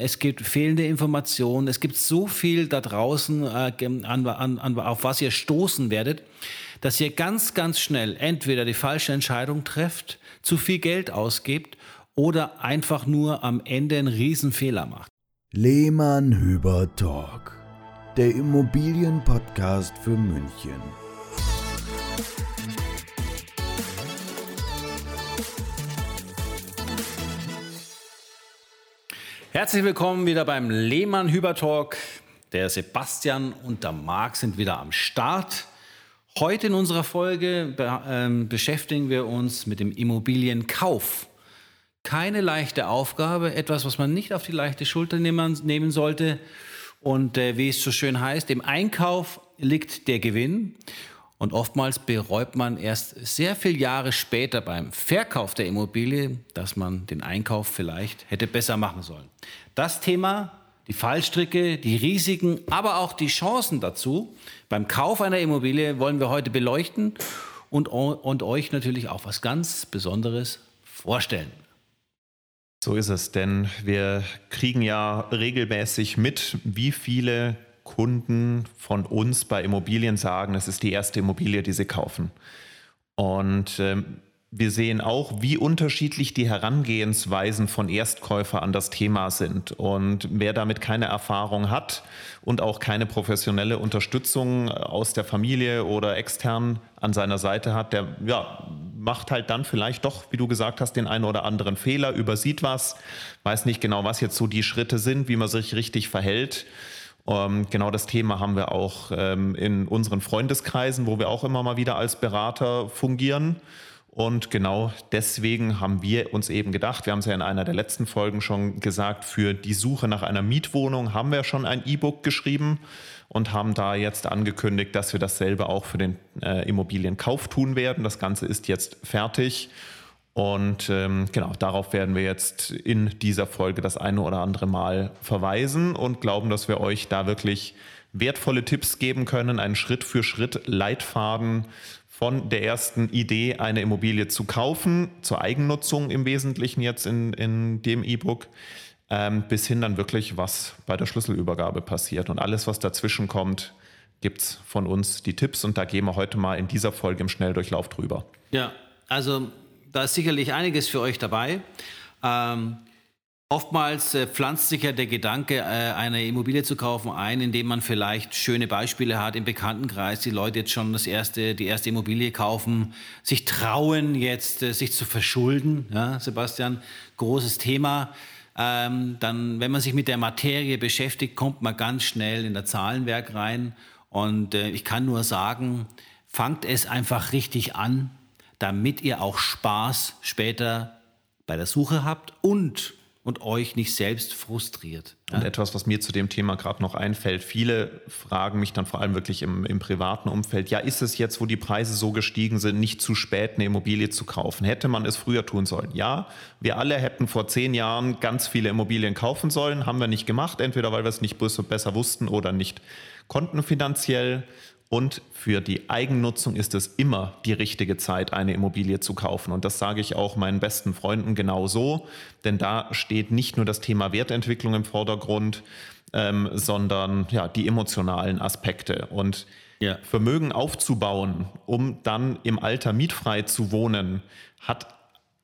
es gibt fehlende Informationen, es gibt so viel da draußen, äh, an, an, auf was ihr stoßen werdet, dass ihr ganz, ganz schnell entweder die falsche Entscheidung trefft, zu viel Geld ausgebt oder einfach nur am Ende einen Riesenfehler macht. Lehmann Hüber Talk, der Immobilienpodcast für München. Herzlich willkommen wieder beim Lehmann Hüber Talk. Der Sebastian und der Marc sind wieder am Start. Heute in unserer Folge be ähm, beschäftigen wir uns mit dem Immobilienkauf. Keine leichte Aufgabe, etwas, was man nicht auf die leichte Schulter nehmen, nehmen sollte. Und äh, wie es so schön heißt, im Einkauf liegt der Gewinn. Und oftmals bereut man erst sehr viele Jahre später beim Verkauf der Immobilie, dass man den Einkauf vielleicht hätte besser machen sollen. Das Thema, die Fallstricke, die Risiken, aber auch die Chancen dazu beim Kauf einer Immobilie wollen wir heute beleuchten und, und euch natürlich auch was ganz Besonderes vorstellen. So ist es, denn wir kriegen ja regelmäßig mit, wie viele Kunden von uns bei Immobilien sagen, es ist die erste Immobilie, die sie kaufen. Und ähm, wir sehen auch, wie unterschiedlich die Herangehensweisen von Erstkäufer an das Thema sind. Und wer damit keine Erfahrung hat und auch keine professionelle Unterstützung aus der Familie oder extern an seiner Seite hat, der ja, macht halt dann vielleicht doch, wie du gesagt hast, den einen oder anderen Fehler, übersieht was, weiß nicht genau, was jetzt so die Schritte sind, wie man sich richtig verhält. Ähm, genau das Thema haben wir auch ähm, in unseren Freundeskreisen, wo wir auch immer mal wieder als Berater fungieren. Und genau deswegen haben wir uns eben gedacht, wir haben es ja in einer der letzten Folgen schon gesagt, für die Suche nach einer Mietwohnung haben wir schon ein E-Book geschrieben und haben da jetzt angekündigt, dass wir dasselbe auch für den äh, Immobilienkauf tun werden. Das Ganze ist jetzt fertig und ähm, genau, darauf werden wir jetzt in dieser Folge das eine oder andere Mal verweisen und glauben, dass wir euch da wirklich wertvolle Tipps geben können, einen Schritt für Schritt Leitfaden von der ersten Idee, eine Immobilie zu kaufen, zur Eigennutzung im Wesentlichen jetzt in, in dem E-Book, ähm, bis hin dann wirklich, was bei der Schlüsselübergabe passiert. Und alles, was dazwischen kommt, gibt es von uns die Tipps und da gehen wir heute mal in dieser Folge im Schnelldurchlauf drüber. Ja, also da ist sicherlich einiges für euch dabei. Ähm, oftmals äh, pflanzt sich ja der Gedanke, äh, eine Immobilie zu kaufen, ein, indem man vielleicht schöne Beispiele hat im Bekanntenkreis, die Leute jetzt schon das erste, die erste Immobilie kaufen, sich trauen jetzt, äh, sich zu verschulden. Ja, Sebastian, großes Thema. Ähm, dann, wenn man sich mit der Materie beschäftigt, kommt man ganz schnell in das Zahlenwerk rein. Und äh, ich kann nur sagen, fangt es einfach richtig an damit ihr auch Spaß später bei der Suche habt und und euch nicht selbst frustriert. Und etwas, was mir zu dem Thema gerade noch einfällt, viele fragen mich dann vor allem wirklich im, im, privaten Umfeld, ja, ist es jetzt, wo die Preise so gestiegen sind, nicht zu spät, eine Immobilie zu kaufen? Hätte man es früher tun sollen? Ja, wir alle hätten vor zehn Jahren ganz viele Immobilien kaufen sollen, haben wir nicht gemacht, entweder weil wir es nicht besser wussten oder nicht konnten finanziell. Und für die Eigennutzung ist es immer die richtige Zeit, eine Immobilie zu kaufen. Und das sage ich auch meinen besten Freunden genauso, denn da steht nicht nur das Thema Wertentwicklung im Vordergrund, ähm, sondern ja, die emotionalen Aspekte. Und ja. Vermögen aufzubauen, um dann im Alter mietfrei zu wohnen, hat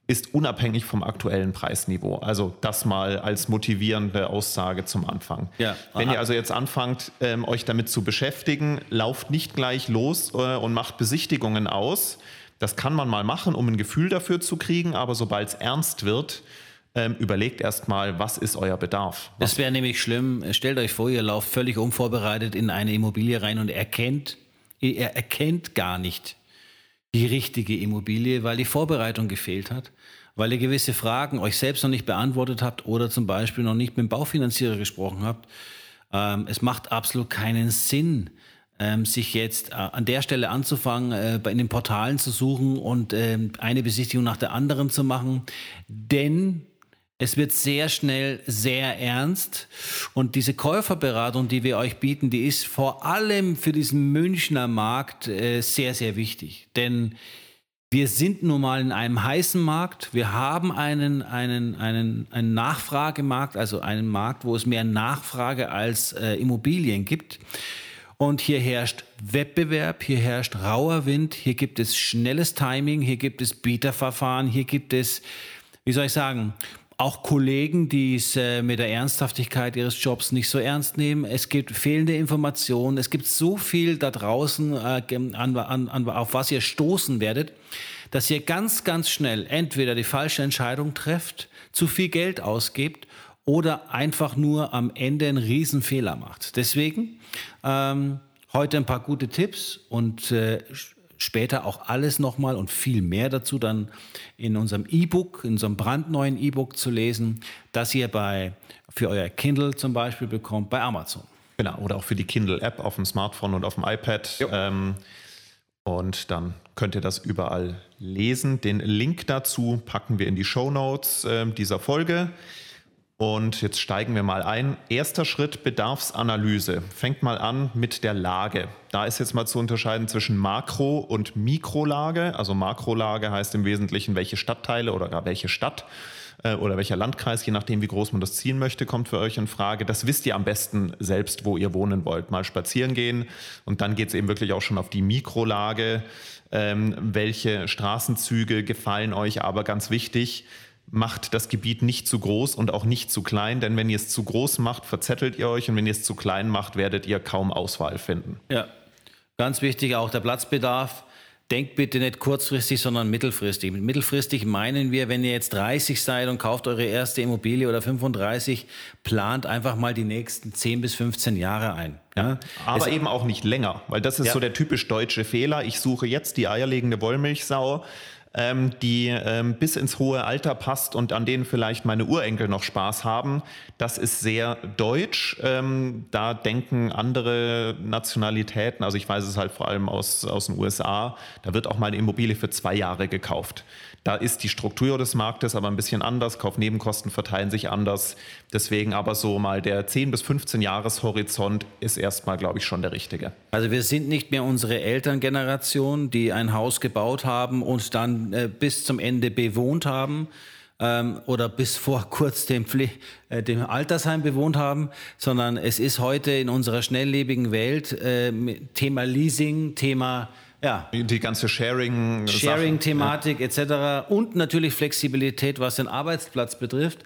ist unabhängig vom aktuellen Preisniveau. Also das mal als motivierende Aussage zum Anfang. Ja, Wenn ihr also jetzt anfangt, ähm, euch damit zu beschäftigen, lauft nicht gleich los äh, und macht Besichtigungen aus. Das kann man mal machen, um ein Gefühl dafür zu kriegen, aber sobald es ernst wird, ähm, überlegt erstmal, was ist euer Bedarf. Was das wäre nämlich schlimm. Stellt euch vor, ihr lauft völlig unvorbereitet in eine Immobilie rein und erkennt, ihr erkennt gar nicht die richtige Immobilie, weil die Vorbereitung gefehlt hat weil ihr gewisse Fragen euch selbst noch nicht beantwortet habt oder zum Beispiel noch nicht mit dem Baufinanzierer gesprochen habt. Ähm, es macht absolut keinen Sinn, ähm, sich jetzt äh, an der Stelle anzufangen, äh, in den Portalen zu suchen und ähm, eine Besichtigung nach der anderen zu machen, denn es wird sehr schnell sehr ernst und diese Käuferberatung, die wir euch bieten, die ist vor allem für diesen Münchner Markt äh, sehr, sehr wichtig, denn wir sind nun mal in einem heißen Markt. Wir haben einen, einen, einen, einen Nachfragemarkt, also einen Markt, wo es mehr Nachfrage als äh, Immobilien gibt. Und hier herrscht Wettbewerb, hier herrscht rauer Wind, hier gibt es schnelles Timing, hier gibt es Bieterverfahren, hier gibt es, wie soll ich sagen, auch Kollegen, die es äh, mit der Ernsthaftigkeit ihres Jobs nicht so ernst nehmen. Es gibt fehlende Informationen. Es gibt so viel da draußen, äh, an, an, an, auf was ihr stoßen werdet, dass ihr ganz, ganz schnell entweder die falsche Entscheidung trefft, zu viel Geld ausgebt oder einfach nur am Ende einen Riesenfehler macht. Deswegen ähm, heute ein paar gute Tipps und äh, später auch alles nochmal und viel mehr dazu dann in unserem E-Book, in unserem brandneuen E-Book zu lesen, das ihr bei, für euer Kindle zum Beispiel bekommt bei Amazon. Genau, oder auch für die Kindle-App auf dem Smartphone und auf dem iPad. Ähm, und dann könnt ihr das überall lesen. Den Link dazu packen wir in die Show Notes äh, dieser Folge. Und jetzt steigen wir mal ein. Erster Schritt Bedarfsanalyse. Fängt mal an mit der Lage. Da ist jetzt mal zu unterscheiden zwischen Makro- und Mikrolage. Also Makrolage heißt im Wesentlichen, welche Stadtteile oder gar welche Stadt äh, oder welcher Landkreis, je nachdem, wie groß man das ziehen möchte, kommt für euch in Frage. Das wisst ihr am besten selbst, wo ihr wohnen wollt. Mal spazieren gehen und dann geht es eben wirklich auch schon auf die Mikrolage. Ähm, welche Straßenzüge gefallen euch aber ganz wichtig? Macht das Gebiet nicht zu groß und auch nicht zu klein, denn wenn ihr es zu groß macht, verzettelt ihr euch und wenn ihr es zu klein macht, werdet ihr kaum Auswahl finden. Ja, ganz wichtig auch der Platzbedarf. Denkt bitte nicht kurzfristig, sondern mittelfristig. Mit mittelfristig meinen wir, wenn ihr jetzt 30 seid und kauft eure erste Immobilie oder 35, plant einfach mal die nächsten 10 bis 15 Jahre ein. Ja? Aber es eben auch nicht länger, weil das ist ja. so der typisch deutsche Fehler. Ich suche jetzt die eierlegende Wollmilchsau ähm, die ähm, bis ins hohe Alter passt und an denen vielleicht meine Urenkel noch Spaß haben. Das ist sehr deutsch. Ähm, da denken andere Nationalitäten, also ich weiß es halt vor allem aus, aus den USA, da wird auch mal eine Immobilie für zwei Jahre gekauft. Da ist die Struktur des Marktes aber ein bisschen anders. Kaufnebenkosten verteilen sich anders. Deswegen aber so mal der 10 bis 15 Jahreshorizont ist erstmal, glaube ich, schon der richtige. Also wir sind nicht mehr unsere Elterngeneration, die ein Haus gebaut haben und dann äh, bis zum Ende bewohnt haben ähm, oder bis vor kurz dem, äh, dem Altersheim bewohnt haben, sondern es ist heute in unserer schnelllebigen Welt äh, Thema Leasing, Thema ja. Die ganze Sharing. Sharing-Thematik ja. etc. Und natürlich Flexibilität, was den Arbeitsplatz betrifft.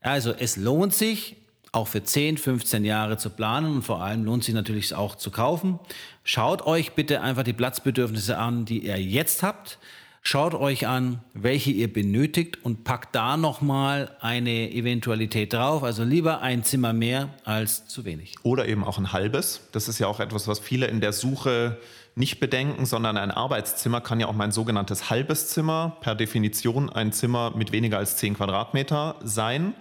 Also es lohnt sich, auch für 10, 15 Jahre zu planen und vor allem lohnt sich natürlich auch zu kaufen. Schaut euch bitte einfach die Platzbedürfnisse an, die ihr jetzt habt. Schaut euch an, welche ihr benötigt und packt da nochmal eine Eventualität drauf. Also lieber ein Zimmer mehr als zu wenig. Oder eben auch ein halbes. Das ist ja auch etwas, was viele in der Suche nicht bedenken, sondern ein Arbeitszimmer kann ja auch mein sogenanntes halbes Zimmer, per Definition ein Zimmer mit weniger als 10 Quadratmeter sein.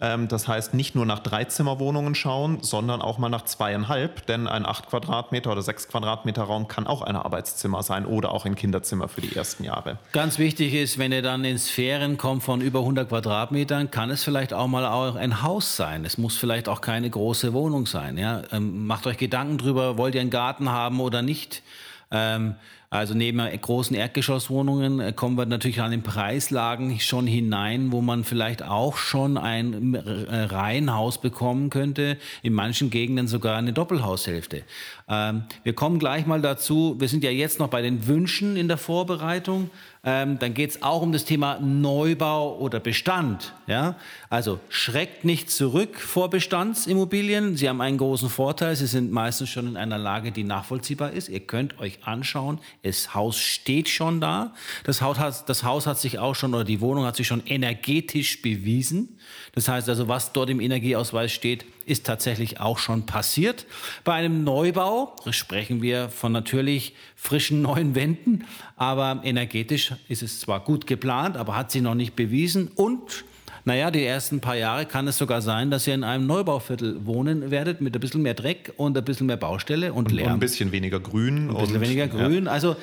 Ähm, das heißt, nicht nur nach Dreizimmerwohnungen schauen, sondern auch mal nach zweieinhalb, denn ein acht Quadratmeter oder sechs Quadratmeter Raum kann auch ein Arbeitszimmer sein oder auch ein Kinderzimmer für die ersten Jahre. Ganz wichtig ist, wenn ihr dann in Sphären kommt von über 100 Quadratmetern, kann es vielleicht auch mal auch ein Haus sein. Es muss vielleicht auch keine große Wohnung sein. Ja? Ähm, macht euch Gedanken drüber, wollt ihr einen Garten haben oder nicht? Ähm, also neben großen Erdgeschosswohnungen äh, kommen wir natürlich an den Preislagen schon hinein, wo man vielleicht auch schon ein äh, Reihenhaus bekommen könnte, in manchen Gegenden sogar eine Doppelhaushälfte. Ähm, wir kommen gleich mal dazu, wir sind ja jetzt noch bei den Wünschen in der Vorbereitung. Ähm, dann geht es auch um das Thema Neubau oder Bestand. Ja? Also schreckt nicht zurück vor Bestandsimmobilien. Sie haben einen großen Vorteil. Sie sind meistens schon in einer Lage, die nachvollziehbar ist. Ihr könnt euch anschauen, das Haus steht schon da. Das Haus, hat, das Haus hat sich auch schon oder die Wohnung hat sich schon energetisch bewiesen. Das heißt also, was dort im Energieausweis steht, ist tatsächlich auch schon passiert. Bei einem Neubau sprechen wir von natürlich frischen neuen Wänden, aber energetisch ist es zwar gut geplant, aber hat sie noch nicht bewiesen und naja, die ersten paar Jahre kann es sogar sein, dass ihr in einem Neubauviertel wohnen werdet mit ein bisschen mehr Dreck und ein bisschen mehr Baustelle und, Lärm. Und ein bisschen weniger Grün. Ein bisschen und, weniger Grün. Ja. Also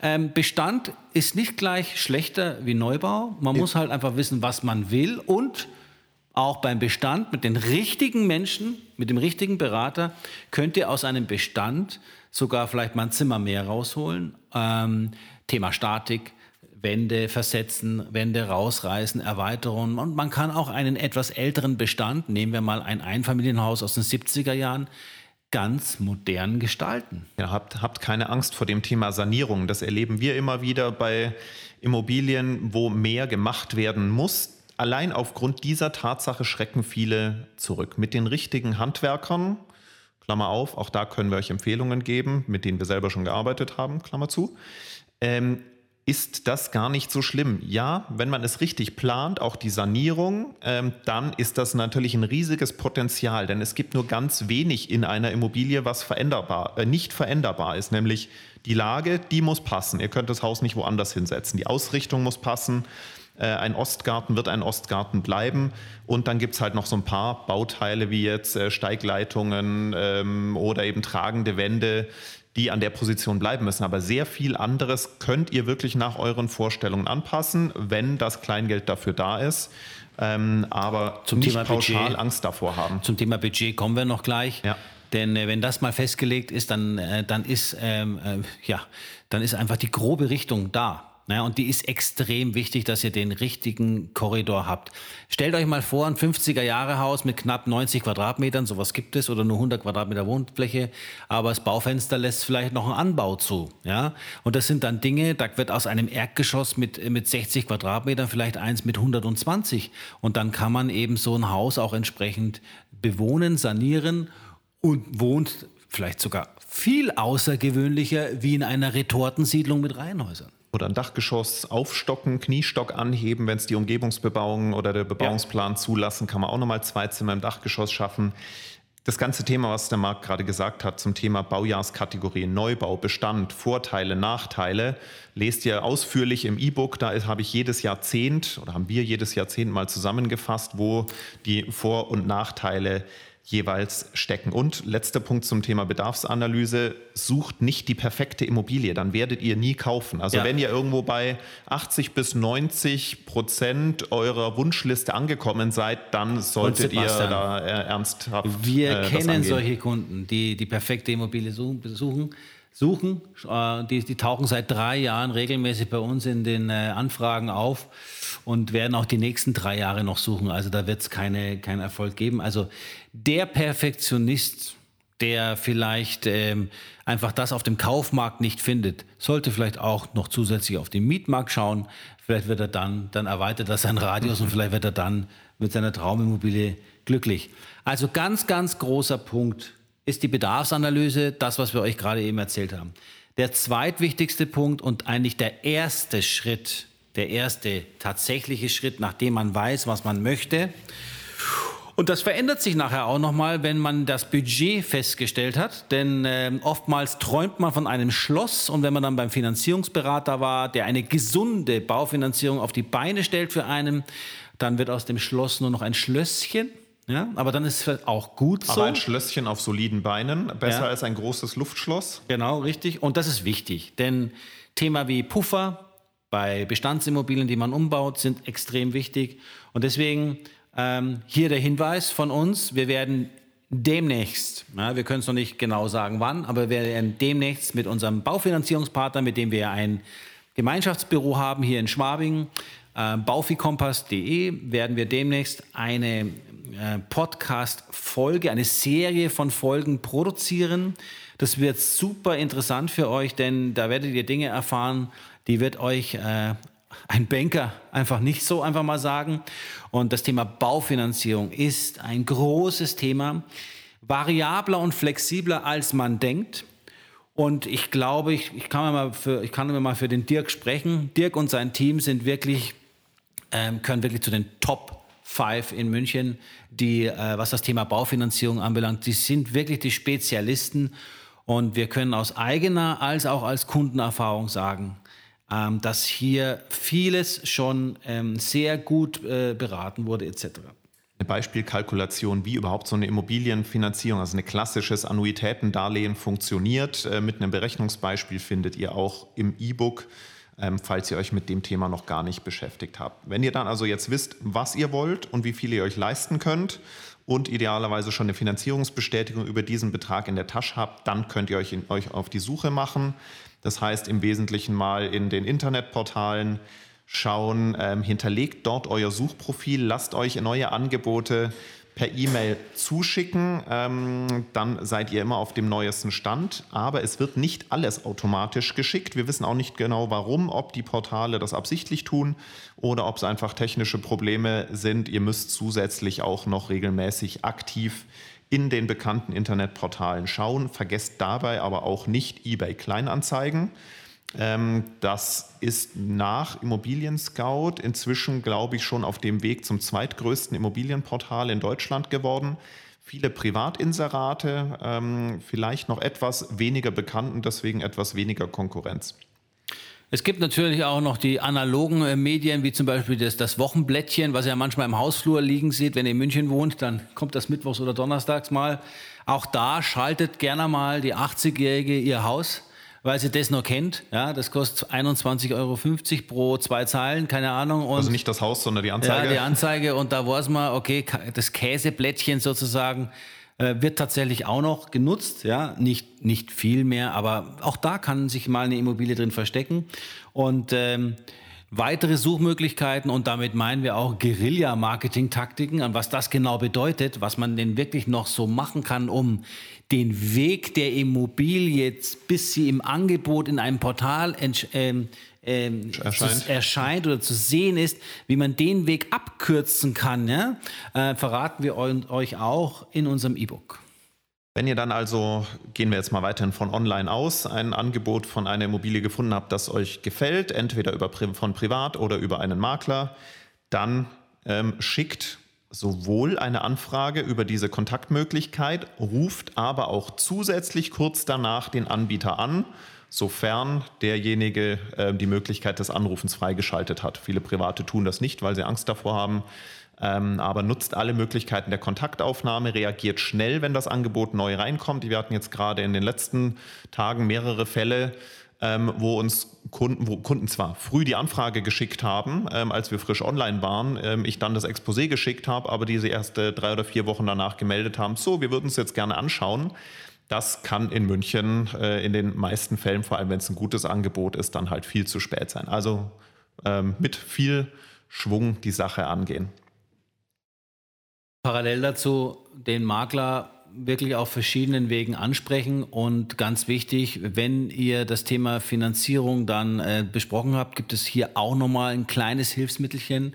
ähm, Bestand ist nicht gleich schlechter wie Neubau. Man ja. muss halt einfach wissen, was man will und auch beim Bestand mit den richtigen Menschen, mit dem richtigen Berater, könnt ihr aus einem Bestand sogar vielleicht mal ein Zimmer mehr rausholen. Ähm, Thema Statik, Wände versetzen, Wände rausreißen, Erweiterungen. Und man kann auch einen etwas älteren Bestand, nehmen wir mal ein Einfamilienhaus aus den 70er Jahren, ganz modern gestalten. Ja, habt, habt keine Angst vor dem Thema Sanierung. Das erleben wir immer wieder bei Immobilien, wo mehr gemacht werden muss. Allein aufgrund dieser Tatsache schrecken viele zurück. Mit den richtigen Handwerkern, Klammer auf, auch da können wir euch Empfehlungen geben, mit denen wir selber schon gearbeitet haben, Klammer zu. Ähm, ist das gar nicht so schlimm. Ja, wenn man es richtig plant, auch die Sanierung, ähm, dann ist das natürlich ein riesiges Potenzial, denn es gibt nur ganz wenig in einer Immobilie, was veränderbar, äh, nicht veränderbar ist, nämlich die Lage, die muss passen. Ihr könnt das Haus nicht woanders hinsetzen. Die Ausrichtung muss passen. Äh, ein Ostgarten wird ein Ostgarten bleiben. Und dann gibt es halt noch so ein paar Bauteile wie jetzt äh, Steigleitungen ähm, oder eben tragende Wände, die an der Position bleiben müssen. Aber sehr viel anderes könnt ihr wirklich nach euren Vorstellungen anpassen, wenn das Kleingeld dafür da ist. Ähm, aber zum nicht Thema pauschal Budget, Angst davor haben. Zum Thema Budget kommen wir noch gleich. Ja. Denn äh, wenn das mal festgelegt ist, dann, äh, dann, ist, ähm, äh, ja, dann ist einfach die grobe Richtung da. Ja, und die ist extrem wichtig, dass ihr den richtigen Korridor habt. Stellt euch mal vor, ein 50er-Jahre-Haus mit knapp 90 Quadratmetern, sowas gibt es, oder nur 100 Quadratmeter Wohnfläche, aber das Baufenster lässt vielleicht noch einen Anbau zu. Ja? Und das sind dann Dinge, da wird aus einem Erdgeschoss mit, mit 60 Quadratmetern vielleicht eins mit 120. Und dann kann man eben so ein Haus auch entsprechend bewohnen, sanieren und wohnt vielleicht sogar viel außergewöhnlicher wie in einer Retortensiedlung mit Reihenhäusern oder ein Dachgeschoss aufstocken, Kniestock anheben, wenn es die Umgebungsbebauung oder der Bebauungsplan ja. zulassen, kann man auch nochmal zwei Zimmer im Dachgeschoss schaffen. Das ganze Thema, was der Marc gerade gesagt hat zum Thema Baujahreskategorien, Neubau, Bestand, Vorteile, Nachteile, lest ihr ausführlich im E-Book. Da habe ich jedes Jahrzehnt oder haben wir jedes Jahrzehnt mal zusammengefasst, wo die Vor- und Nachteile jeweils stecken. Und letzter Punkt zum Thema Bedarfsanalyse, sucht nicht die perfekte Immobilie, dann werdet ihr nie kaufen. Also ja. wenn ihr irgendwo bei 80 bis 90 Prozent eurer Wunschliste angekommen seid, dann solltet ihr da äh, ernsthaft. Wir äh, kennen solche Kunden, die die perfekte Immobilie suchen suchen. Äh, die, die, tauchen seit drei Jahren regelmäßig bei uns in den äh, Anfragen auf und werden auch die nächsten drei Jahre noch suchen. Also da wird es keine, keinen Erfolg geben. Also der Perfektionist, der vielleicht ähm, einfach das auf dem Kaufmarkt nicht findet, sollte vielleicht auch noch zusätzlich auf den Mietmarkt schauen. Vielleicht wird er dann, dann erweitert er seinen Radius und vielleicht wird er dann mit seiner Traumimmobilie glücklich. Also ganz, ganz großer Punkt ist die Bedarfsanalyse, das, was wir euch gerade eben erzählt haben. Der zweitwichtigste Punkt und eigentlich der erste Schritt, der erste tatsächliche Schritt, nachdem man weiß, was man möchte. Und das verändert sich nachher auch nochmal, wenn man das Budget festgestellt hat. Denn äh, oftmals träumt man von einem Schloss und wenn man dann beim Finanzierungsberater war, der eine gesunde Baufinanzierung auf die Beine stellt für einen, dann wird aus dem Schloss nur noch ein Schlösschen. Ja, aber dann ist es auch gut so. Aber ein Schlösschen auf soliden Beinen, besser ja. als ein großes Luftschloss. Genau, richtig. Und das ist wichtig, denn Thema wie Puffer bei Bestandsimmobilien, die man umbaut, sind extrem wichtig. Und deswegen ähm, hier der Hinweis von uns, wir werden demnächst, ja, wir können es noch nicht genau sagen wann, aber wir werden demnächst mit unserem Baufinanzierungspartner, mit dem wir ein Gemeinschaftsbüro haben hier in Schwabing, äh, baufikompass.de, werden wir demnächst eine äh, Podcast-Folge, eine Serie von Folgen produzieren. Das wird super interessant für euch, denn da werdet ihr Dinge erfahren, die wird euch äh, ein Banker einfach nicht so einfach mal sagen. Und das Thema Baufinanzierung ist ein großes Thema, variabler und flexibler als man denkt. Und ich glaube, ich, ich, kann, mal für, ich kann mal für den Dirk sprechen. Dirk und sein Team sind wirklich, ähm, können wirklich zu den Top Five in München, die, äh, was das Thema Baufinanzierung anbelangt, die sind wirklich die Spezialisten. Und wir können aus eigener als auch als Kundenerfahrung sagen, ähm, dass hier vieles schon ähm, sehr gut äh, beraten wurde etc. Eine Beispielkalkulation, wie überhaupt so eine Immobilienfinanzierung, also ein klassisches Annuitätendarlehen funktioniert. Äh, mit einem Berechnungsbeispiel findet ihr auch im E-Book ähm, falls ihr euch mit dem Thema noch gar nicht beschäftigt habt. Wenn ihr dann also jetzt wisst, was ihr wollt und wie viel ihr euch leisten könnt und idealerweise schon eine Finanzierungsbestätigung über diesen Betrag in der Tasche habt, dann könnt ihr euch, in, euch auf die Suche machen. Das heißt im Wesentlichen mal in den Internetportalen schauen, ähm, hinterlegt dort euer Suchprofil, lasst euch neue Angebote per E-Mail zuschicken, ähm, dann seid ihr immer auf dem neuesten Stand. Aber es wird nicht alles automatisch geschickt. Wir wissen auch nicht genau warum, ob die Portale das absichtlich tun oder ob es einfach technische Probleme sind. Ihr müsst zusätzlich auch noch regelmäßig aktiv in den bekannten Internetportalen schauen. Vergesst dabei aber auch nicht eBay Kleinanzeigen. Ähm, das ist nach Immobilien Scout inzwischen, glaube ich, schon auf dem Weg zum zweitgrößten Immobilienportal in Deutschland geworden. Viele Privatinserate, ähm, vielleicht noch etwas weniger bekannt und deswegen etwas weniger Konkurrenz. Es gibt natürlich auch noch die analogen äh, Medien, wie zum Beispiel das, das, Wochenblättchen, was ihr manchmal im Hausflur liegen seht. Wenn ihr in München wohnt, dann kommt das mittwochs oder donnerstags mal. Auch da schaltet gerne mal die 80-Jährige ihr Haus weil sie das noch kennt. Ja, das kostet 21,50 Euro pro zwei Zeilen, keine Ahnung. Und also nicht das Haus, sondern die Anzeige. Ja, die Anzeige. Und da weiß man, okay, das Käseblättchen sozusagen äh, wird tatsächlich auch noch genutzt. Ja, nicht, nicht viel mehr, aber auch da kann sich mal eine Immobilie drin verstecken. Und ähm, weitere Suchmöglichkeiten und damit meinen wir auch Guerilla-Marketing-Taktiken, an was das genau bedeutet, was man denn wirklich noch so machen kann, um den Weg der Immobilie, bis sie im Angebot in einem Portal ähm, ähm, erscheint. Zu, erscheint. oder zu sehen ist, wie man den Weg abkürzen kann, ja? äh, verraten wir euch auch in unserem E-Book. Wenn ihr dann also, gehen wir jetzt mal weiterhin von online aus, ein Angebot von einer Immobilie gefunden habt, das euch gefällt, entweder über, von privat oder über einen Makler, dann ähm, schickt sowohl eine Anfrage über diese Kontaktmöglichkeit, ruft aber auch zusätzlich kurz danach den Anbieter an, sofern derjenige äh, die Möglichkeit des Anrufens freigeschaltet hat. Viele Private tun das nicht, weil sie Angst davor haben, ähm, aber nutzt alle Möglichkeiten der Kontaktaufnahme, reagiert schnell, wenn das Angebot neu reinkommt. Wir hatten jetzt gerade in den letzten Tagen mehrere Fälle, ähm, wo uns Kunden, wo Kunden zwar früh die Anfrage geschickt haben, ähm, als wir frisch online waren, ähm, ich dann das Exposé geschickt habe, aber diese erste drei oder vier Wochen danach gemeldet haben, so, wir würden es jetzt gerne anschauen. Das kann in München äh, in den meisten Fällen, vor allem wenn es ein gutes Angebot ist, dann halt viel zu spät sein. Also ähm, mit viel Schwung die Sache angehen. Parallel dazu den Makler wirklich auf verschiedenen Wegen ansprechen und ganz wichtig, wenn ihr das Thema Finanzierung dann äh, besprochen habt, gibt es hier auch nochmal ein kleines Hilfsmittelchen,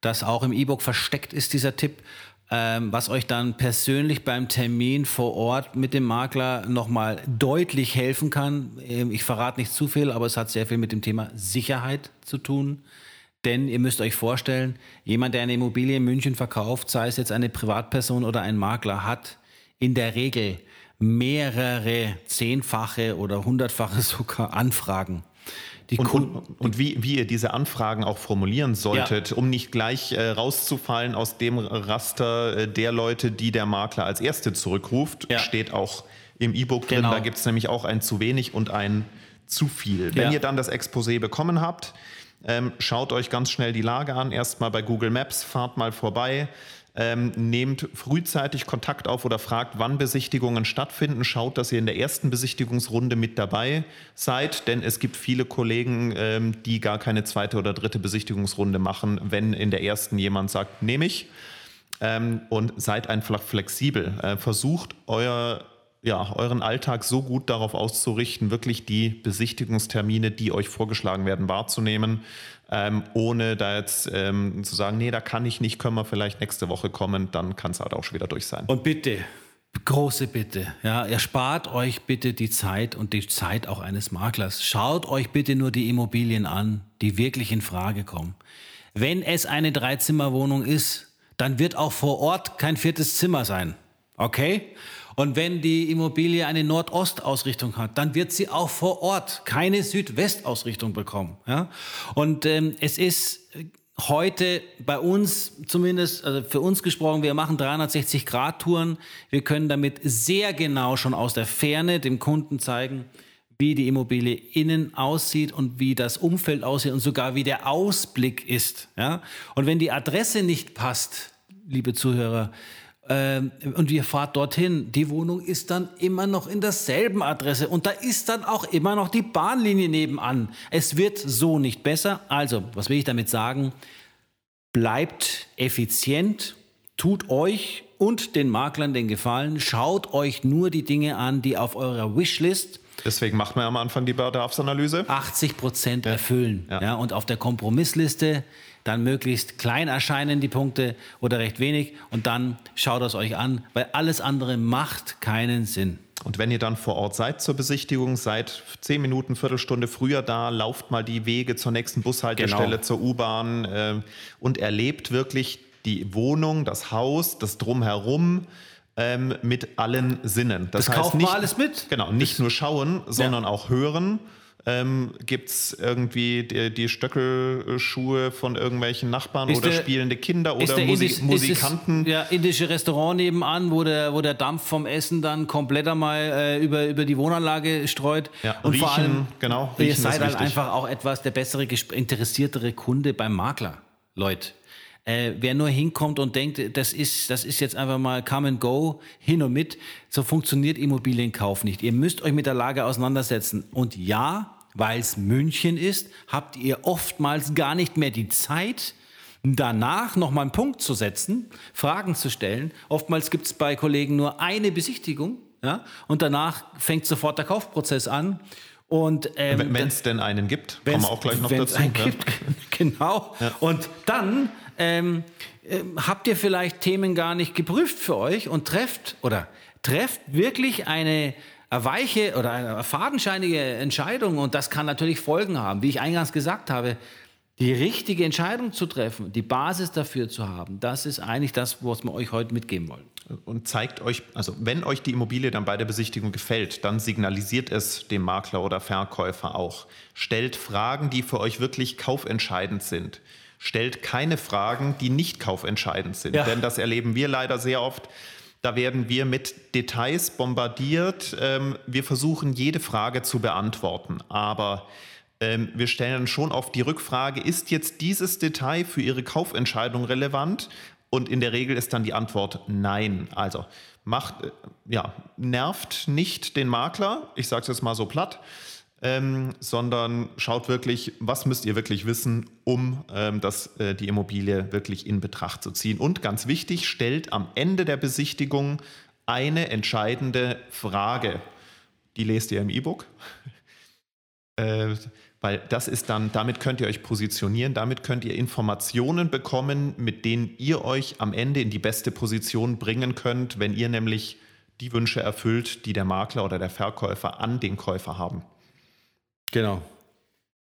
das auch im E-Book versteckt ist, dieser Tipp, ähm, was euch dann persönlich beim Termin vor Ort mit dem Makler nochmal deutlich helfen kann. Ähm, ich verrate nicht zu viel, aber es hat sehr viel mit dem Thema Sicherheit zu tun. Denn ihr müsst euch vorstellen, jemand, der eine Immobilie in München verkauft, sei es jetzt eine Privatperson oder ein Makler, hat in der Regel mehrere zehnfache oder hundertfache sogar Anfragen. Und, und, und, wie, wie ihr diese Anfragen auch formulieren solltet, ja. um nicht gleich äh, rauszufallen aus dem Raster äh, der Leute, die der Makler als Erste zurückruft, ja. steht auch im E-Book genau. drin. Da gibt es nämlich auch ein zu wenig und ein zu viel. Wenn ja. ihr dann das Exposé bekommen habt, ähm, schaut euch ganz schnell die Lage an. Erstmal bei Google Maps, fahrt mal vorbei ähm, nehmt frühzeitig Kontakt auf oder fragt, wann Besichtigungen stattfinden. Schaut, dass ihr in der ersten Besichtigungsrunde mit dabei seid, denn es gibt viele Kollegen, ähm, die gar keine zweite oder dritte Besichtigungsrunde machen, wenn in der ersten jemand sagt, nehme ich. Ähm, und seid einfach flexibel. Äh, versucht euer ja, euren Alltag so gut darauf auszurichten, wirklich die Besichtigungstermine, die euch vorgeschlagen werden, wahrzunehmen, ähm, ohne da jetzt ähm, zu sagen, nee, da kann ich nicht, können wir vielleicht nächste Woche kommen, dann kann es halt auch schon wieder durch sein. Und bitte, große Bitte, ja, erspart euch bitte die Zeit und die Zeit auch eines Maklers. Schaut euch bitte nur die Immobilien an, die wirklich in Frage kommen. Wenn es eine Dreizimmerwohnung ist, dann wird auch vor Ort kein viertes Zimmer sein. Okay? Und wenn die Immobilie eine Nordost-Ausrichtung hat, dann wird sie auch vor Ort keine Südwest-Ausrichtung bekommen. Ja? Und ähm, es ist heute bei uns zumindest, also für uns gesprochen, wir machen 360-Grad-Touren. Wir können damit sehr genau schon aus der Ferne dem Kunden zeigen, wie die Immobilie innen aussieht und wie das Umfeld aussieht und sogar wie der Ausblick ist. Ja? Und wenn die Adresse nicht passt, liebe Zuhörer, ähm, und ihr fahrt dorthin, die Wohnung ist dann immer noch in derselben Adresse und da ist dann auch immer noch die Bahnlinie nebenan. Es wird so nicht besser. Also, was will ich damit sagen? Bleibt effizient, tut euch und den Maklern den Gefallen, schaut euch nur die Dinge an, die auf eurer Wishlist Deswegen macht man am Anfang die Bedarfsanalyse. 80 Prozent erfüllen. Ja. ja. und auf der Kompromissliste dann möglichst klein erscheinen die Punkte oder recht wenig und dann schaut es euch an, weil alles andere macht keinen Sinn. Und wenn ihr dann vor Ort seid zur Besichtigung, seid zehn Minuten, Viertelstunde früher da, lauft mal die Wege zur nächsten Bushaltestelle, genau. zur U-Bahn äh, und erlebt wirklich die Wohnung, das Haus, das Drumherum ähm, mit allen Sinnen. Das, das heißt nicht alles mit. Genau, nicht das, nur schauen, sondern ja. auch hören. Ähm, Gibt es irgendwie die, die, Stöckelschuhe von irgendwelchen Nachbarn ist oder der, spielende Kinder oder Musik, Indisch, Musikanten? Das, ja, indische Restaurant nebenan, wo der, wo der Dampf vom Essen dann komplett einmal äh, über, über die Wohnanlage streut. Ja, und riechen, vor allem, genau, riechen ihr seid halt einfach auch etwas der bessere, interessiertere Kunde beim Makler, Leute. Äh, wer nur hinkommt und denkt, das ist, das ist jetzt einfach mal come and go, hin und mit, so funktioniert Immobilienkauf nicht. Ihr müsst euch mit der Lage auseinandersetzen. Und ja, weil es München ist, habt ihr oftmals gar nicht mehr die Zeit, danach nochmal einen Punkt zu setzen, Fragen zu stellen. Oftmals gibt es bei Kollegen nur eine Besichtigung ja, und danach fängt sofort der Kaufprozess an. Und ähm, wenn es denn einen gibt, kommen wir auch gleich noch dazu. Einen ja. gibt, genau. Ja. Und dann ähm, äh, habt ihr vielleicht Themen gar nicht geprüft für euch und trefft oder trefft wirklich eine weiche oder eine fadenscheinige Entscheidung und das kann natürlich Folgen haben. Wie ich eingangs gesagt habe, die richtige Entscheidung zu treffen, die Basis dafür zu haben, das ist eigentlich das, was wir euch heute mitgeben wollen. Und zeigt euch, also wenn euch die Immobilie dann bei der Besichtigung gefällt, dann signalisiert es dem Makler oder Verkäufer auch. Stellt Fragen, die für euch wirklich kaufentscheidend sind stellt keine Fragen, die nicht kaufentscheidend sind. Ja. Denn das erleben wir leider sehr oft. Da werden wir mit Details bombardiert. Ähm, wir versuchen jede Frage zu beantworten, aber ähm, wir stellen schon oft die Rückfrage, ist jetzt dieses Detail für Ihre Kaufentscheidung relevant? Und in der Regel ist dann die Antwort nein. Also macht, äh, ja, nervt nicht den Makler, ich sage es jetzt mal so platt, ähm, sondern schaut wirklich, was müsst ihr wirklich wissen, um ähm, das, äh, die Immobilie wirklich in Betracht zu ziehen. Und ganz wichtig, stellt am Ende der Besichtigung eine entscheidende Frage. Die lest ihr im E-Book. äh, weil das ist dann, damit könnt ihr euch positionieren, damit könnt ihr Informationen bekommen, mit denen ihr euch am Ende in die beste Position bringen könnt, wenn ihr nämlich die Wünsche erfüllt, die der Makler oder der Verkäufer an den Käufer haben. Genau.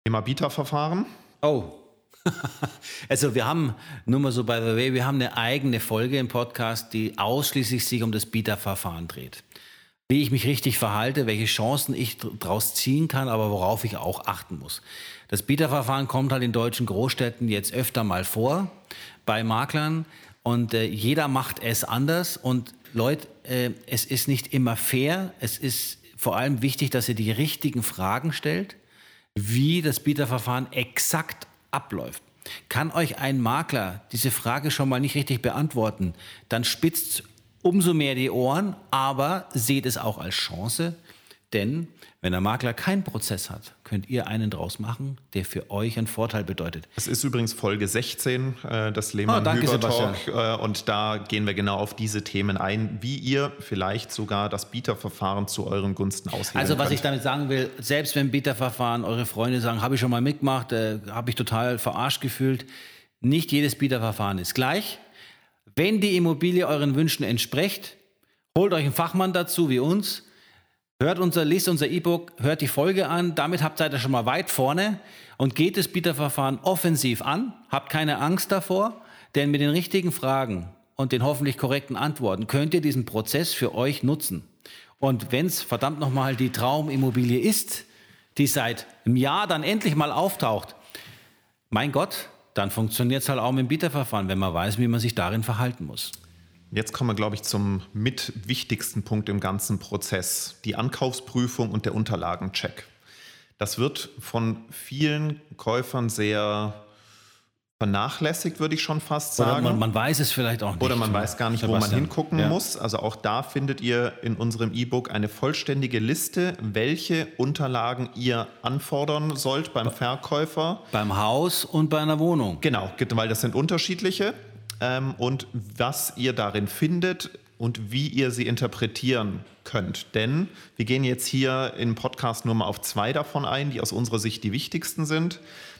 Thema Bieterverfahren. Oh. also wir haben, nur mal so by the way, wir haben eine eigene Folge im Podcast, die ausschließlich sich um das Bieterverfahren dreht. Wie ich mich richtig verhalte, welche Chancen ich daraus ziehen kann, aber worauf ich auch achten muss. Das Bieterverfahren kommt halt in deutschen Großstädten jetzt öfter mal vor bei Maklern und äh, jeder macht es anders und Leute, äh, es ist nicht immer fair, es ist vor allem wichtig, dass ihr die richtigen Fragen stellt, wie das Bieterverfahren exakt abläuft. Kann euch ein Makler diese Frage schon mal nicht richtig beantworten, dann spitzt umso mehr die Ohren, aber seht es auch als Chance, denn wenn der Makler keinen Prozess hat, könnt ihr einen draus machen, der für euch einen Vorteil bedeutet. Es ist übrigens Folge 16 äh, des Lehmann oh, Hüber Talk äh, und da gehen wir genau auf diese Themen ein, wie ihr vielleicht sogar das Bieterverfahren zu euren Gunsten aushebeln Also was könnt. ich damit sagen will, selbst wenn Bieterverfahren eure Freunde sagen, habe ich schon mal mitgemacht, äh, habe ich total verarscht gefühlt, nicht jedes Bieterverfahren ist gleich. Wenn die Immobilie euren Wünschen entspricht, holt euch einen Fachmann dazu wie uns Hört unser, lest unser E-Book, hört die Folge an. Damit habt ihr schon mal weit vorne und geht das Bieterverfahren offensiv an. Habt keine Angst davor, denn mit den richtigen Fragen und den hoffentlich korrekten Antworten könnt ihr diesen Prozess für euch nutzen. Und wenn es verdammt nochmal die Traumimmobilie ist, die seit einem Jahr dann endlich mal auftaucht, mein Gott, dann funktioniert es halt auch mit dem Bieterverfahren, wenn man weiß, wie man sich darin verhalten muss. Jetzt kommen wir, glaube ich, zum mit wichtigsten Punkt im ganzen Prozess, die Ankaufsprüfung und der Unterlagencheck. Das wird von vielen Käufern sehr vernachlässigt, würde ich schon fast sagen. Oder man, man, weiß es vielleicht auch nicht. Oder man weiß gar nicht, Sebastian. wo man hingucken ja. muss. Also auch da findet ihr in unserem E-Book eine vollständige Liste, welche Unterlagen ihr anfordern sollt beim Verkäufer. Beim Haus und bei einer Wohnung. Genau, weil das sind unterschiedliche. Ähm, und was ihr darin findet und wie ihr sie interpretieren könnt. Denn wir gehen jetzt hier im Podcast nur mal auf zwei davon ein, die aus unserer Sicht die wichtigsten sind.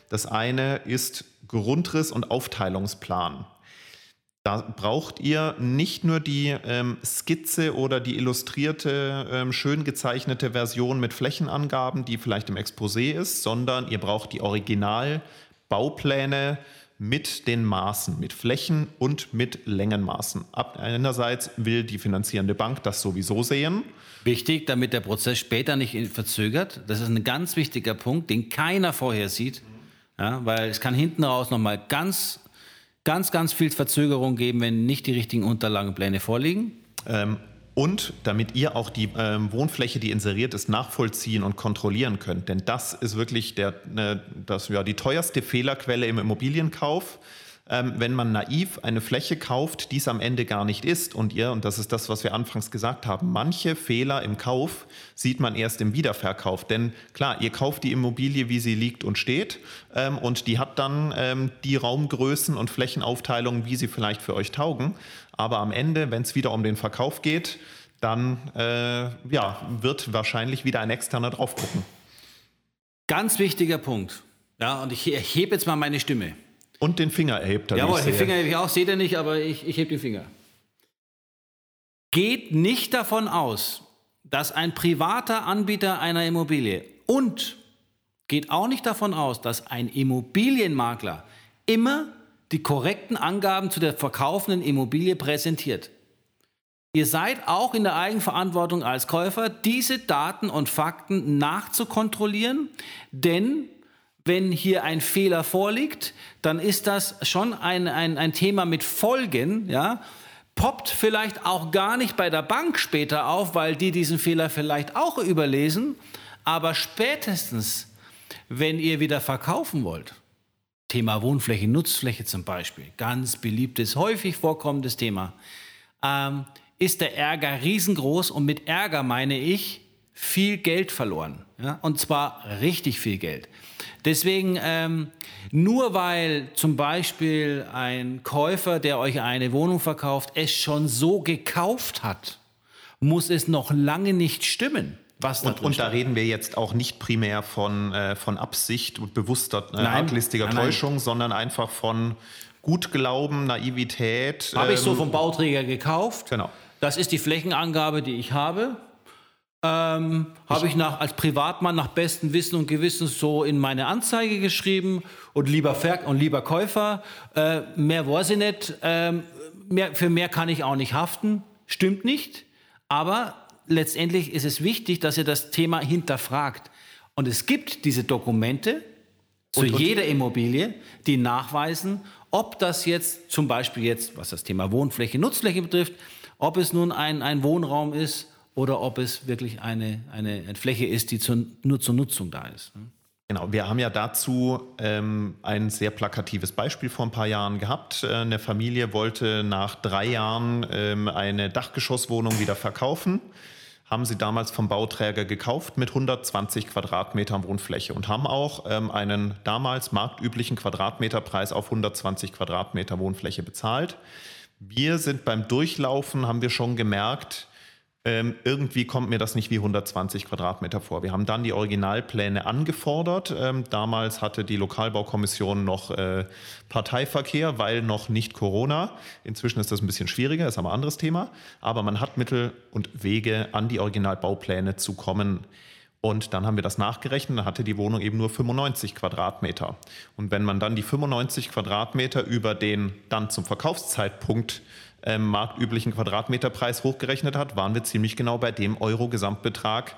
Das eine ist Grundriss und Aufteilungsplan. Da braucht ihr nicht nur die ähm, Skizze oder die illustrierte, ähm, schön gezeichnete Version mit Flächenangaben, die vielleicht im Exposé ist, sondern ihr braucht die Originalbaupläne mit den Maßen, mit Flächen und mit Längenmaßen. einerseits will die finanzierende Bank das sowieso sehen. Wichtig, damit der Prozess später nicht verzögert. Das ist ein ganz wichtiger Punkt, den keiner vorher sieht. Ja, weil es kann hinten raus nochmal ganz, ganz, ganz viel Verzögerung geben, wenn nicht die richtigen Unterlagenpläne vorliegen. Ähm, und damit ihr auch die ähm, Wohnfläche, die inseriert ist, nachvollziehen und kontrollieren könnt. Denn das ist wirklich der, äh, das, ja, die teuerste Fehlerquelle im Immobilienkauf ähm, wenn man naiv eine Fläche kauft, die es am Ende gar nicht ist. Und ihr, und das ist das, was wir anfangs gesagt haben, manche Fehler im Kauf sieht man erst im Wiederverkauf. Denn klar, ihr kauft die Immobilie, wie sie liegt und steht, ähm, und die hat dann ähm, die Raumgrößen und Flächenaufteilungen, wie sie vielleicht für euch taugen. Aber am Ende, wenn es wieder um den Verkauf geht, dann äh, ja, wird wahrscheinlich wieder ein externer drauf gucken. Ganz wichtiger Punkt. Ja, und ich erhebe jetzt mal meine Stimme. Und den Finger erhebt er. Jawohl, den Finger erhebe ich auch, seht ihr nicht, aber ich, ich hebe den Finger. Geht nicht davon aus, dass ein privater Anbieter einer Immobilie und geht auch nicht davon aus, dass ein Immobilienmakler immer die korrekten Angaben zu der verkaufenden Immobilie präsentiert. Ihr seid auch in der Eigenverantwortung als Käufer, diese Daten und Fakten nachzukontrollieren, denn wenn hier ein Fehler vorliegt, dann ist das schon ein, ein, ein Thema mit Folgen, ja, poppt vielleicht auch gar nicht bei der Bank später auf, weil die diesen Fehler vielleicht auch überlesen, aber spätestens, wenn ihr wieder verkaufen wollt, Thema Wohnfläche, Nutzfläche zum Beispiel, ganz beliebtes, häufig vorkommendes Thema, ähm, ist der Ärger riesengroß und mit Ärger meine ich viel Geld verloren. Ja? Und zwar richtig viel Geld. Deswegen, ähm, nur weil zum Beispiel ein Käufer, der euch eine Wohnung verkauft, es schon so gekauft hat, muss es noch lange nicht stimmen. Was und, und da reden wir jetzt auch nicht primär von, äh, von Absicht und bewusster äh, arglistiger Täuschung, nein. sondern einfach von Gutglauben, Naivität. Habe ähm, ich so ähm, vom Bauträger gekauft. Genau. Das ist die Flächenangabe, die ich habe ähm, habe ich nach, als Privatmann nach bestem Wissen und Gewissen so in meine Anzeige geschrieben und lieber Ver und lieber Käufer, äh, mehr weiß ich nicht, äh, mehr, für mehr kann ich auch nicht haften. Stimmt nicht, aber letztendlich ist es wichtig, dass ihr das Thema hinterfragt. Und es gibt diese Dokumente zu und, und jeder Immobilie, die nachweisen, ob das jetzt zum Beispiel jetzt, was das Thema Wohnfläche, Nutzfläche betrifft, ob es nun ein, ein Wohnraum ist oder ob es wirklich eine, eine, eine Fläche ist, die zur, nur zur Nutzung da ist. Genau, wir haben ja dazu ähm, ein sehr plakatives Beispiel vor ein paar Jahren gehabt. Äh, eine Familie wollte nach drei Jahren ähm, eine Dachgeschosswohnung wieder verkaufen. Haben sie damals vom Bauträger gekauft mit 120 Quadratmetern Wohnfläche und haben auch ähm, einen damals marktüblichen Quadratmeterpreis auf 120 Quadratmeter Wohnfläche bezahlt. Wir sind beim Durchlaufen, haben wir schon gemerkt, ähm, irgendwie kommt mir das nicht wie 120 Quadratmeter vor. Wir haben dann die Originalpläne angefordert. Ähm, damals hatte die Lokalbaukommission noch äh, Parteiverkehr, weil noch nicht Corona. Inzwischen ist das ein bisschen schwieriger, ist aber ein anderes Thema. Aber man hat Mittel und Wege, an die Originalbaupläne zu kommen. Und dann haben wir das nachgerechnet, dann hatte die Wohnung eben nur 95 Quadratmeter. Und wenn man dann die 95 Quadratmeter über den dann zum Verkaufszeitpunkt ähm, marktüblichen Quadratmeterpreis hochgerechnet hat, waren wir ziemlich genau bei dem Euro-Gesamtbetrag,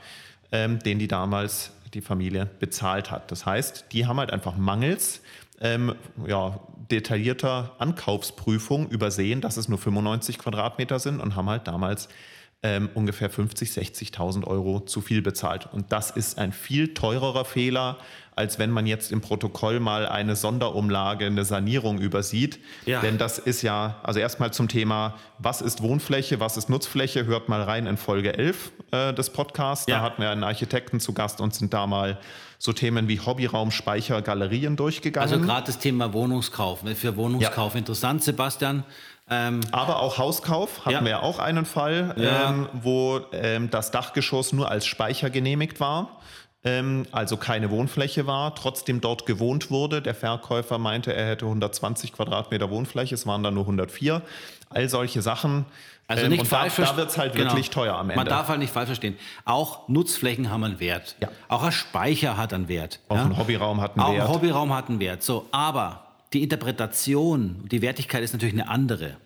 ähm, den die damals die Familie bezahlt hat. Das heißt, die haben halt einfach mangels ähm, ja, detaillierter Ankaufsprüfung übersehen, dass es nur 95 Quadratmeter sind und haben halt damals ähm, ungefähr 50, 60.000 Euro zu viel bezahlt. Und das ist ein viel teurerer Fehler, als wenn man jetzt im Protokoll mal eine Sonderumlage, eine Sanierung übersieht. Ja. Denn das ist ja, also erstmal zum Thema, was ist Wohnfläche, was ist Nutzfläche, hört mal rein in Folge 11 äh, des Podcasts. Ja. Da hatten wir einen Architekten zu Gast und sind da mal so Themen wie Hobbyraum, Speicher, Galerien durchgegangen. Also gerade das Thema Wohnungskauf. Für Wohnungskauf ja. interessant, Sebastian. Ähm, Aber auch Hauskauf hatten ja. wir ja auch einen Fall, ja. ähm, wo ähm, das Dachgeschoss nur als Speicher genehmigt war also keine Wohnfläche war, trotzdem dort gewohnt wurde. Der Verkäufer meinte, er hätte 120 Quadratmeter Wohnfläche, es waren dann nur 104. All solche Sachen. Also ähm, nicht und falsch da, da wird es halt genau. wirklich teuer am Ende. Man darf halt nicht falsch verstehen. Auch Nutzflächen haben einen Wert. Ja. Auch ein Speicher hat einen Wert. Auch ja? ein Hobbyraum hat einen Auch Wert. Auch ein Hobbyraum hat einen Wert. So, aber die Interpretation, die Wertigkeit ist natürlich eine andere.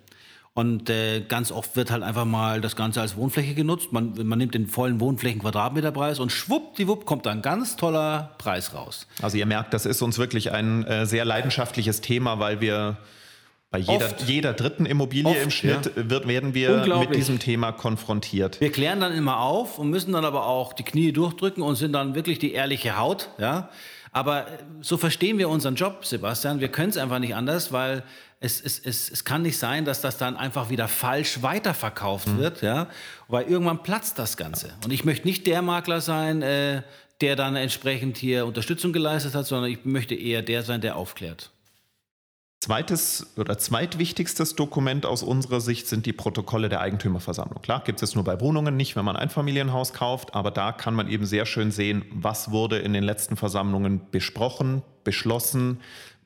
Und äh, ganz oft wird halt einfach mal das Ganze als Wohnfläche genutzt. Man, man nimmt den vollen Wohnflächen-Quadratmeterpreis und schwuppdiwupp kommt da ein ganz toller Preis raus. Also ihr merkt, das ist uns wirklich ein äh, sehr leidenschaftliches Thema, weil wir bei jeder, jeder dritten Immobilie Oft, im Schnitt ja. wird, werden wir mit diesem Thema konfrontiert. Wir klären dann immer auf und müssen dann aber auch die Knie durchdrücken und sind dann wirklich die ehrliche Haut. Ja? Aber so verstehen wir unseren Job, Sebastian. Wir können es einfach nicht anders, weil es, es, es, es kann nicht sein, dass das dann einfach wieder falsch weiterverkauft mhm. wird, ja, weil irgendwann platzt das Ganze. Und ich möchte nicht der Makler sein, äh, der dann entsprechend hier Unterstützung geleistet hat, sondern ich möchte eher der sein, der aufklärt. Zweites oder zweitwichtigstes Dokument aus unserer Sicht sind die Protokolle der Eigentümerversammlung. Klar, gibt es nur bei Wohnungen nicht, wenn man ein Familienhaus kauft, aber da kann man eben sehr schön sehen, was wurde in den letzten Versammlungen besprochen, beschlossen,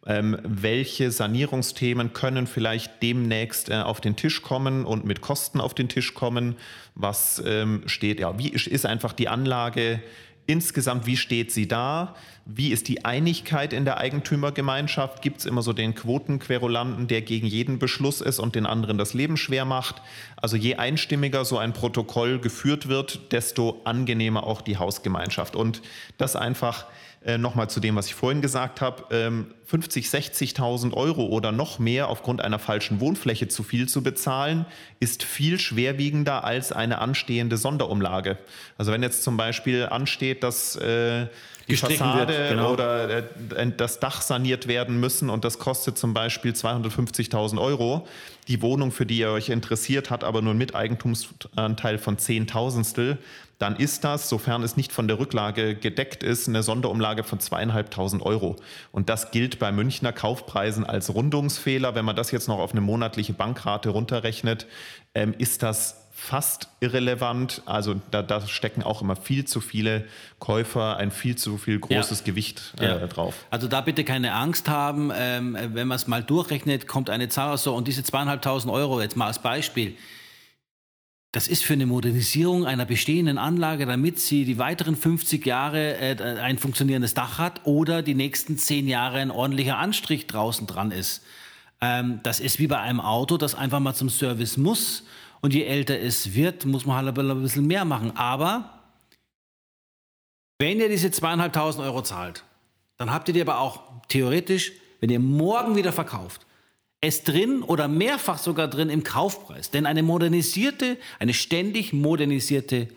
ähm, welche Sanierungsthemen können vielleicht demnächst äh, auf den Tisch kommen und mit Kosten auf den Tisch kommen? Was ähm, steht, ja, wie ist einfach die Anlage insgesamt, wie steht sie da? Wie ist die Einigkeit in der Eigentümergemeinschaft? Gibt es immer so den Quotenquerulanten, der gegen jeden Beschluss ist und den anderen das Leben schwer macht? Also je einstimmiger so ein Protokoll geführt wird, desto angenehmer auch die Hausgemeinschaft. Und das einfach äh, nochmal zu dem, was ich vorhin gesagt habe, ähm, 50, 60.000 Euro oder noch mehr aufgrund einer falschen Wohnfläche zu viel zu bezahlen, ist viel schwerwiegender als eine anstehende Sonderumlage. Also wenn jetzt zum Beispiel ansteht, dass äh, die Fassade wird, genau. oder äh, das Dach saniert werden müssen und das kostet zum Beispiel 250.000 Euro. Die Wohnung, für die ihr euch interessiert, hat aber nur einen Miteigentumsanteil von Zehntausendstel dann ist das, sofern es nicht von der Rücklage gedeckt ist, eine Sonderumlage von zweieinhalbtausend Euro. Und das gilt bei Münchner Kaufpreisen als Rundungsfehler. Wenn man das jetzt noch auf eine monatliche Bankrate runterrechnet, ähm, ist das fast irrelevant. Also da, da, stecken auch immer viel zu viele Käufer, ein viel zu viel großes ja. Gewicht äh, ja. drauf. Also da bitte keine Angst haben. Ähm, wenn man es mal durchrechnet, kommt eine Zahl. So, und diese zweieinhalbtausend Euro, jetzt mal als Beispiel, das ist für eine Modernisierung einer bestehenden Anlage, damit sie die weiteren 50 Jahre äh, ein funktionierendes Dach hat oder die nächsten 10 Jahre ein ordentlicher Anstrich draußen dran ist. Ähm, das ist wie bei einem Auto, das einfach mal zum Service muss. Und je älter es wird, muss man halt ein bisschen mehr machen. Aber wenn ihr diese zweieinhalbtausend Euro zahlt, dann habt ihr die aber auch theoretisch, wenn ihr morgen wieder verkauft, es drin oder mehrfach sogar drin im Kaufpreis. Denn eine modernisierte, eine ständig modernisierte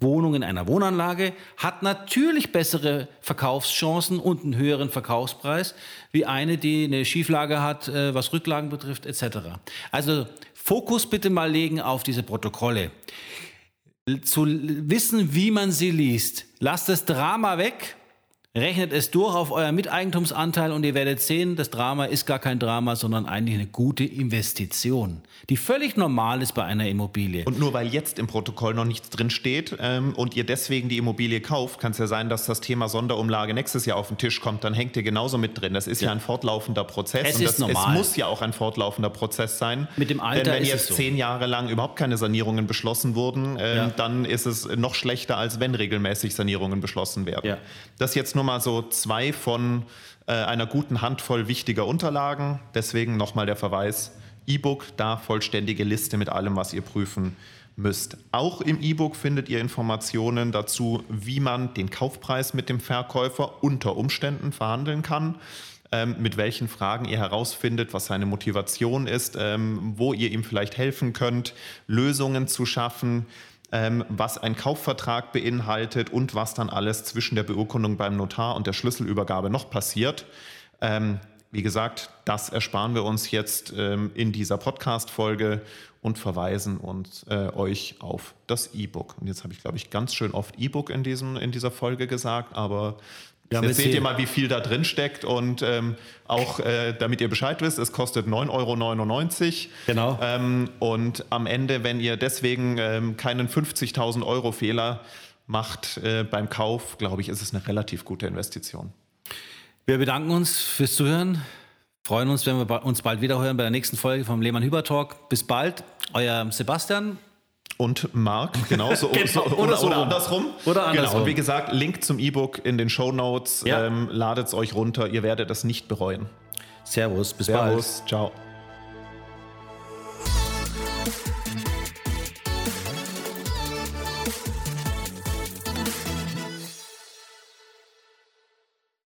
Wohnung in einer Wohnanlage hat natürlich bessere Verkaufschancen und einen höheren Verkaufspreis wie eine, die eine Schieflage hat, äh, was Rücklagen betrifft etc. Also Fokus bitte mal legen auf diese Protokolle. Zu wissen, wie man sie liest. Lasst das Drama weg Rechnet es durch auf euer Miteigentumsanteil und ihr werdet sehen, das Drama ist gar kein Drama, sondern eigentlich eine gute Investition, die völlig normal ist bei einer Immobilie. Und nur weil jetzt im Protokoll noch nichts drin steht ähm, und ihr deswegen die Immobilie kauft, kann es ja sein, dass das Thema Sonderumlage nächstes Jahr auf den Tisch kommt, dann hängt ihr genauso mit drin. Das ist ja, ja ein fortlaufender Prozess. Es und ist das, normal. Es muss ja auch ein fortlaufender Prozess sein. Mit dem Alter Denn wenn jetzt so. zehn Jahre lang überhaupt keine Sanierungen beschlossen wurden, ähm, ja. dann ist es noch schlechter, als wenn regelmäßig Sanierungen beschlossen werden. Ja. Das jetzt nur mal so zwei von äh, einer guten Handvoll wichtiger Unterlagen. Deswegen nochmal der Verweis, E-Book, da vollständige Liste mit allem, was ihr prüfen müsst. Auch im E-Book findet ihr Informationen dazu, wie man den Kaufpreis mit dem Verkäufer unter Umständen verhandeln kann. ähm, mit welchen Fragen ihr herausfindet, was seine Motivation ist, ähm, wo ihr ihm vielleicht helfen könnt, Lösungen zu schaffen, ähm, was ein Kaufvertrag beinhaltet und was dann alles zwischen der Beurkundung beim Notar und der Schlüsselübergabe noch passiert. Ähm, wie gesagt, das ersparen wir uns jetzt ähm, in dieser Podcast-Folge und verweisen uns äh, euch auf das E-Book. Und jetzt habe ich, glaube ich, ganz schön oft E-Book in, in dieser Folge gesagt, aber ja, jetzt seht ihr mal, wie viel da drin steckt und ähm, auch, äh, damit ihr Bescheid wisst, es kostet 9,99 Euro. Genau. Ähm, und am Ende, wenn ihr deswegen ähm, keinen 50.000 Euro Fehler macht äh, beim Kauf, glaube ich, ist es eine relativ gute Investition. Wir bedanken uns fürs Zuhören. Freuen uns, wenn wir uns bald wiederhören bei der nächsten Folge vom Lehmann Hüber Talk. Bis bald, euer Sebastian. Und Marc, genauso genau. so, oder, oder, so oder, andersrum. Oder andersrum. Genau. Und wie gesagt, Link zum E-Book in den Show Notes. Ja. Ähm, Ladet es euch runter, ihr werdet es nicht bereuen. Servus, bis Servus, bald. ciao.